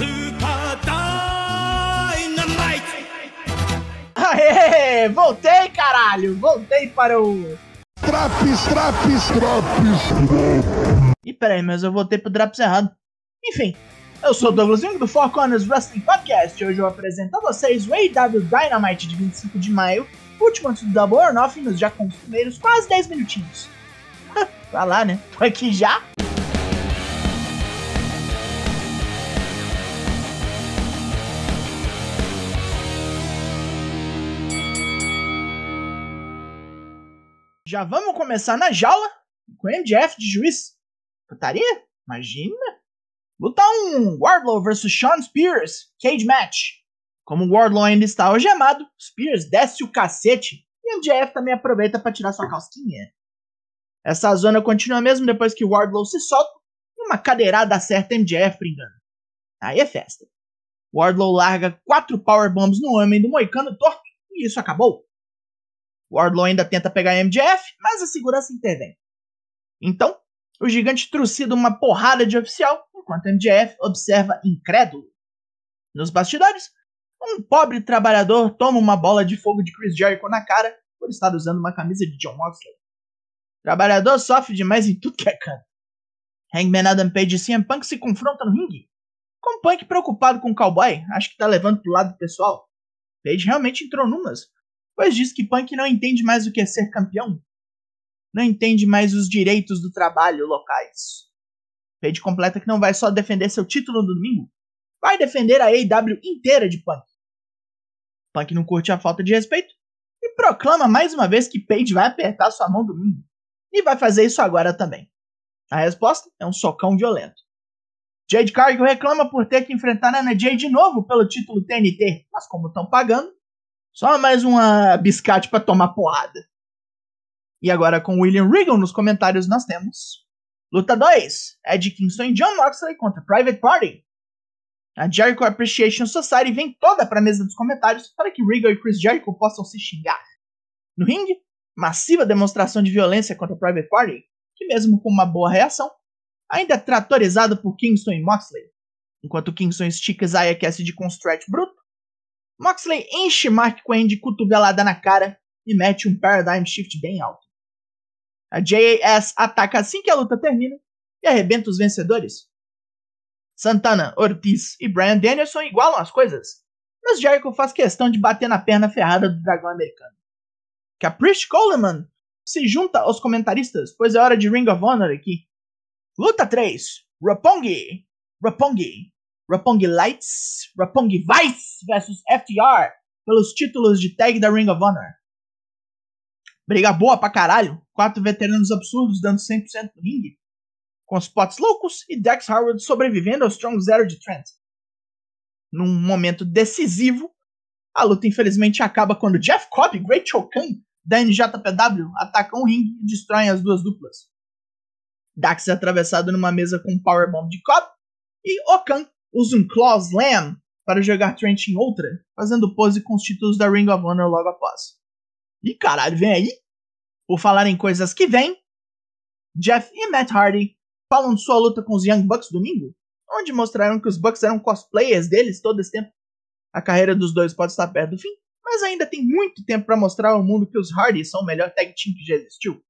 Super Dynamite! Aê! Voltei, caralho! Voltei para o. Traps, traps, traps. Ih, peraí, mas eu voltei pro Drops errado. Enfim, eu sou o Douglas Jung do Four Corners Wrestling Podcast e hoje eu apresento a vocês o AW Dynamite de 25 de maio, último antes do Double or Nothing, nos já costumeiros quase 10 minutinhos. Vai lá, né? Tô aqui já. Já vamos começar na jaula com MJF de juiz. Putaria? Imagina. Luta 1: Wardlow vs Sean Spears, Cage Match. Como Wardlow ainda está algemado, Spears desce o cacete e MJF também aproveita para tirar sua calcinha. Essa zona continua mesmo depois que Wardlow se solta e uma cadeirada acerta MJF brincando. Aí é festa. Wardlow larga quatro powerbombs no homem do Moicano torto e isso acabou. Wardlow ainda tenta pegar MJF, mas a segurança intervém. Então, o gigante trucida uma porrada de oficial, enquanto MJF observa incrédulo. Nos bastidores, um pobre trabalhador toma uma bola de fogo de Chris Jericho na cara por estar usando uma camisa de John Moxley. O trabalhador sofre demais em tudo que é canto. Hangman Adam Page e CM Punk se confrontam no ringue. Com Punk preocupado com o cowboy, acho que tá levando pro lado pessoal. Page realmente entrou numas, pois diz que Punk não entende mais o que é ser campeão. Não entende mais os direitos do trabalho locais. Page completa que não vai só defender seu título no domingo, vai defender a AEW inteira de Punk. Punk não curte a falta de respeito e proclama mais uma vez que Page vai apertar sua mão domingo. E vai fazer isso agora também. A resposta é um socão violento. Jade Cargill reclama por ter que enfrentar Ana Jay de novo pelo título TNT, mas como estão pagando, só mais uma biscate para tomar porrada. E agora com William Regal nos comentários nós temos Luta 2, Ed Kingston e John Moxley contra Private Party. A Jericho Appreciation Society vem toda para a mesa dos comentários para que Regal e Chris Jericho possam se xingar. No ringue, massiva demonstração de violência contra Private Party, que mesmo com uma boa reação, ainda é tratorizado por Kingston e Moxley. Enquanto Kingston estica Isaiah Cassidy com um stretch bruto, Moxley enche Mark Quinn de cotovelada na cara e mete um Paradigm Shift bem alto. A JAS ataca assim que a luta termina e arrebenta os vencedores. Santana, Ortiz e Brian Danielson igualam as coisas, mas Jericho faz questão de bater na perna ferrada do dragão americano. Caprice Coleman se junta aos comentaristas, pois é hora de Ring of Honor aqui. Luta 3: Rapongi, Rapongi, Rapongi Lights, Rapongi Vice vs FTR pelos títulos de tag da Ring of Honor. Briga boa pra caralho, quatro veteranos absurdos dando 100% no ringue, com os potes loucos e Dex Harwood sobrevivendo ao Strong Zero de Trent. Num momento decisivo, a luta infelizmente acaba quando Jeff Cobb e Great Chokan da NJPW atacam o ringue e destroem as duas duplas. Dax é atravessado numa mesa com um powerbomb de Cobb e Okan usa um Claw Slam para jogar Trent em outra, fazendo pose com os títulos da Ring of Honor logo após. E caralho, vem aí! Por falar em coisas que vêm, Jeff e Matt Hardy falam de sua luta com os Young Bucks domingo, onde mostraram que os Bucks eram cosplayers deles todo esse tempo. A carreira dos dois pode estar perto do fim, mas ainda tem muito tempo para mostrar ao mundo que os Hardy são o melhor tag team que já existiu.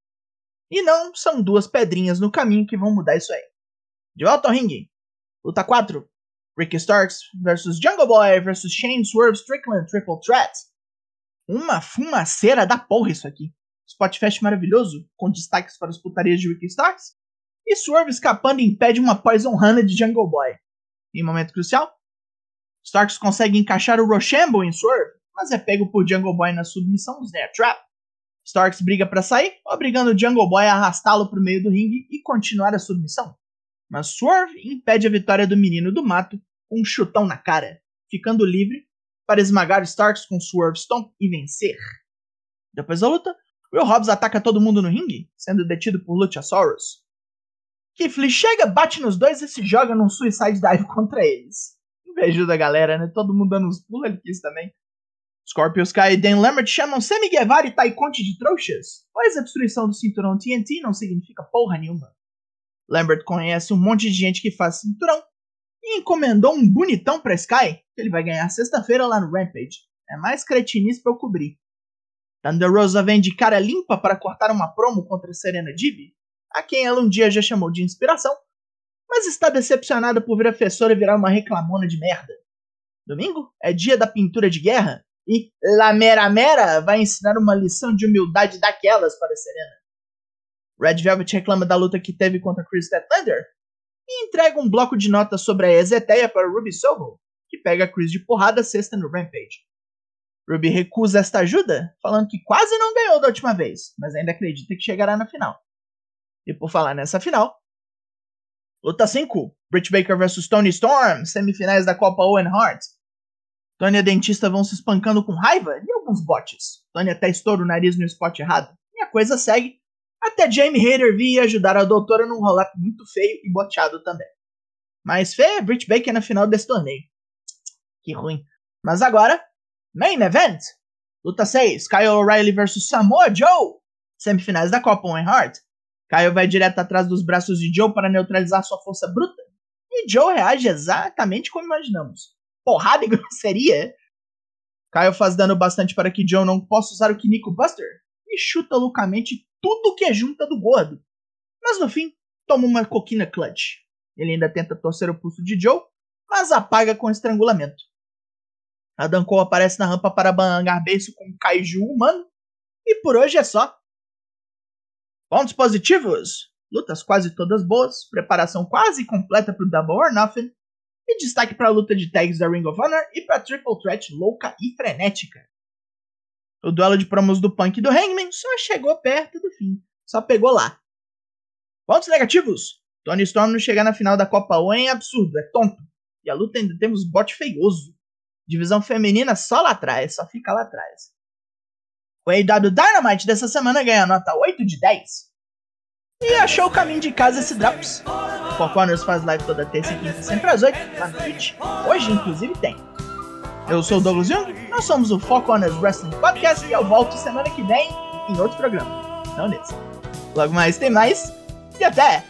E não são duas pedrinhas no caminho que vão mudar isso aí. De volta ao ringue. Luta 4. Ricky Starks vs Jungle Boy vs Shane Swerve Strickland Triple Threat. Uma fumaceira da porra isso aqui. Spot fest maravilhoso, com destaques para as putarias de Ricky Starks. E Swerve escapando impede uma Poison Hana de Jungle Boy. Em momento crucial, Starks consegue encaixar o Rochambeau em Swerve, mas é pego por Jungle Boy na submissão Snare Trap. Starks briga para sair, obrigando Jungle Boy a arrastá-lo para o meio do ringue e continuar a submissão. Mas Swerve impede a vitória do menino do mato um chutão na cara, ficando livre para esmagar Starks com Swerve Stomp e vencer. Depois da luta, Will Hobbs ataca todo mundo no ringue, sendo detido por Luchasaurus. Keith Lee chega, bate nos dois e se joga num Suicide Dive contra eles. Invejoso da galera, né? Todo mundo dando uns pulos, ele quis também. Scorpio Sky e Dan Lambert chamam Sammy Guevara e Tai de trouxas, pois a destruição do cinturão TNT não significa porra nenhuma. Lambert conhece um monte de gente que faz cinturão, encomendou um bonitão pra Sky, que ele vai ganhar sexta-feira lá no Rampage. É mais cretinice pra eu cobrir. Thunder Rosa vem de cara limpa para cortar uma promo contra Serena Deeb, a quem ela um dia já chamou de inspiração, mas está decepcionada por ver a professora virar uma reclamona de merda. Domingo é dia da pintura de guerra e La Mera Mera vai ensinar uma lição de humildade daquelas para Serena. Red Velvet reclama da luta que teve contra Chris Statlander e entrega um bloco de notas sobre a Ezeteia para Ruby Soho, que pega Chris de porrada sexta no Rampage. Ruby recusa esta ajuda, falando que quase não ganhou da última vez, mas ainda acredita que chegará na final. E por falar nessa final, luta 5: Britt Baker vs Tony Storm, semifinais da Copa Owen Hart. Tony e a dentista vão se espancando com raiva e alguns botes. Tony até estoura o nariz no spot errado. E a coisa segue até Jamie Hader vir ajudar a doutora num roll-up muito feio e boteado também. Mais feia é Britt Baker na final desse torneio. Que ruim. Mas agora, Main Event! Luta 6, Kyle O'Reilly vs Samoa Joe! Semifinais da Copa Owen Hart. Kyle vai direto atrás dos braços de Joe para neutralizar sua força bruta. E Joe reage exatamente como imaginamos. Porrada e grosseria. Kyle faz dano bastante para que Joe não possa usar o Kiniko Buster e chuta loucamente tudo que é junta do gordo. Mas no fim, toma uma coquina clutch. Ele ainda tenta torcer o pulso de Joe, mas apaga com estrangulamento. Adam Cole aparece na rampa para bangar beijo com um kaiju humano. E por hoje é só. Pontos positivos: lutas quase todas boas, preparação quase completa para o Double or Nothing, e destaque para a luta de tags da Ring of Honor e para a Triple Threat louca e frenética. O duelo de promos do Punk e do Hangman só chegou perto do fim, só pegou lá. Pontos negativos: Tony Storm não chegar na final da Copa Owen é absurdo, é tonto. E a luta ainda temos bote feioso. Divisão feminina só lá atrás, só fica lá atrás. O AEW Dynamite dessa semana ganha nota 8 de 10. E achou o caminho de casa esse Drops. Four Corners faz live toda terça e quinta, sempre às 8, lá no Twitch. Hoje, inclusive, tem. Eu sou o Douglas Jung, nós somos o Four Corners Wrestling Podcast e eu volto semana que vem em outro programa. Não nesse. Logo mais tem mais e até!